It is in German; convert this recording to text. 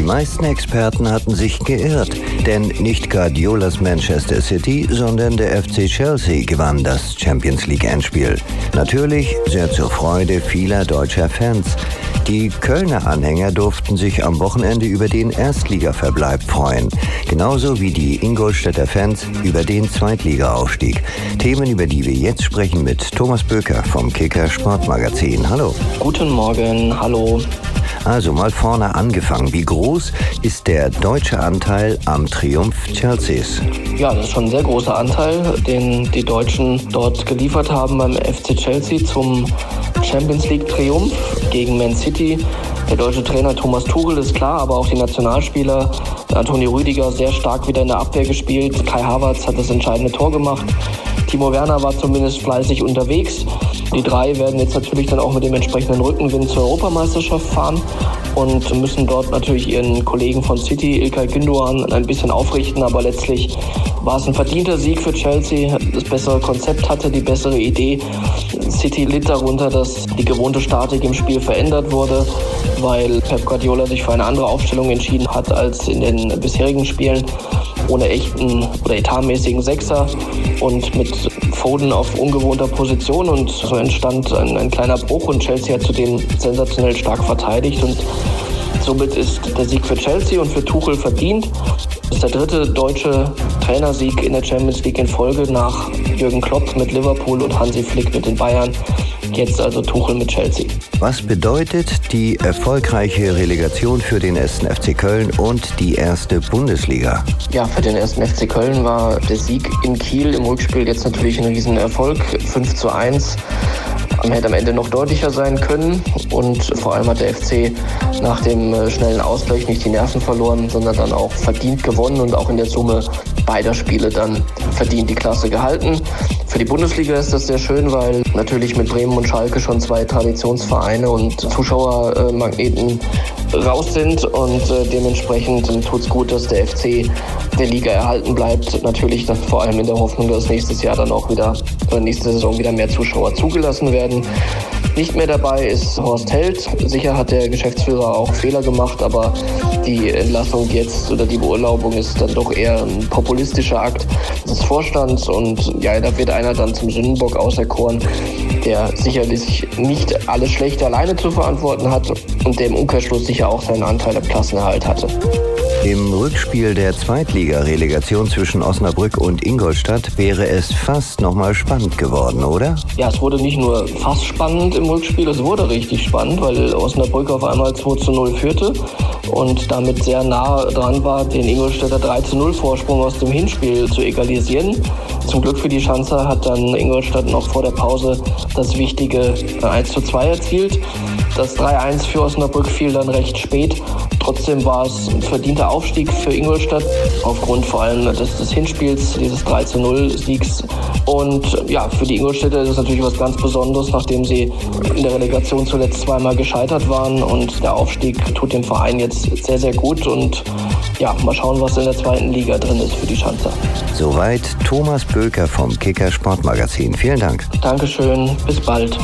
Die meisten Experten hatten sich geirrt, denn nicht Guardiolas Manchester City, sondern der FC Chelsea gewann das Champions League Endspiel. Natürlich sehr zur Freude vieler deutscher Fans. Die Kölner Anhänger durften sich am Wochenende über den Erstligaverbleib freuen, genauso wie die Ingolstädter Fans über den Zweitligaaufstieg. Themen, über die wir jetzt sprechen mit Thomas Böker vom Kicker Sportmagazin. Hallo. Guten Morgen, hallo. Also mal vorne angefangen. Wie groß ist der deutsche Anteil am Triumph Chelseas? Ja, das ist schon ein sehr großer Anteil, den die Deutschen dort geliefert haben beim FC Chelsea zum Champions League Triumph gegen Man City. Der deutsche Trainer Thomas Tuchel ist klar, aber auch die Nationalspieler Antonio Rüdiger sehr stark wieder in der Abwehr gespielt. Kai Havertz hat das entscheidende Tor gemacht. Timo Werner war zumindest fleißig unterwegs. Die drei werden jetzt natürlich dann auch mit dem entsprechenden Rückenwind zur Europameisterschaft fahren und müssen dort natürlich ihren Kollegen von City, Ilkay Gündoğan, ein bisschen aufrichten. Aber letztlich war es ein verdienter Sieg für Chelsea. Das bessere Konzept hatte, die bessere Idee. City litt darunter, dass die gewohnte Statik im Spiel verändert wurde, weil Pep Guardiola sich für eine andere Aufstellung entschieden hat als in den bisherigen Spielen ohne echten oder etatmäßigen Sechser und mit Foden auf ungewohnter Position und so entstand ein, ein kleiner Bruch und Chelsea hat zudem sensationell stark verteidigt und somit ist der Sieg für Chelsea und für Tuchel verdient. Das ist der dritte deutsche Trainersieg in der Champions League in Folge nach Jürgen Klopp mit Liverpool und Hansi Flick mit den Bayern. Jetzt also Tuchel mit Chelsea. Was bedeutet die erfolgreiche Relegation für den ersten FC Köln und die erste Bundesliga? Ja, für den ersten FC Köln war der Sieg in Kiel im Rückspiel jetzt natürlich ein Riesenerfolg. 5 zu 1 hätte am Ende noch deutlicher sein können. Und vor allem hat der FC nach dem äh, schnellen Ausgleich nicht die Nerven verloren, sondern dann auch verdient gewonnen und auch in der Summe beider Spiele dann verdient die Klasse gehalten. Für die Bundesliga ist das sehr schön, weil natürlich mit Bremen und Schalke schon zwei Traditionsvereine und Zuschauermagneten raus sind und äh, dementsprechend tut es gut, dass der FC der Liga erhalten bleibt. Natürlich dann vor allem in der Hoffnung, dass nächstes Jahr dann auch wieder, oder nächste Saison wieder mehr Zuschauer zugelassen werden. Nicht mehr dabei ist Horst Held. Sicher hat der Geschäftsführer auch Fehler gemacht, aber die Entlassung jetzt oder die Beurlaubung ist dann doch eher ein populistischer Akt des Vorstands und ja, da wird einer dann zum Sündenbock auserkoren, der sicherlich nicht alles Schlechte alleine zu verantworten hat und der im Umkehrschluss sicher auch seinen Anteil am Klassenerhalt hatte. Im Rückspiel der Zweitliga-Relegation zwischen Osnabrück und Ingolstadt wäre es fast nochmal spannend geworden, oder? Ja, es wurde nicht nur fast spannend im Rückspiel, es wurde richtig spannend, weil Osnabrück auf einmal 2 zu 0 führte und damit sehr nah dran war, den Ingolstädter 3 zu 0 Vorsprung aus dem Hinspiel zu egalisieren. Zum Glück für die Schanzer hat dann Ingolstadt noch vor der Pause das wichtige 1 zu 2 erzielt. Das 3-1 für Osnabrück fiel dann recht spät. Trotzdem war es ein verdienter Aufstieg für Ingolstadt, aufgrund vor allem des, des Hinspiels, dieses 3-0-Siegs. Und ja, für die Ingolstädter ist es natürlich was ganz Besonderes, nachdem sie in der Relegation zuletzt zweimal gescheitert waren. Und der Aufstieg tut dem Verein jetzt sehr, sehr gut. Und ja, mal schauen, was in der zweiten Liga drin ist für die Schanzer. Soweit Thomas Böker vom Kicker Sportmagazin. Vielen Dank. Dankeschön, bis bald.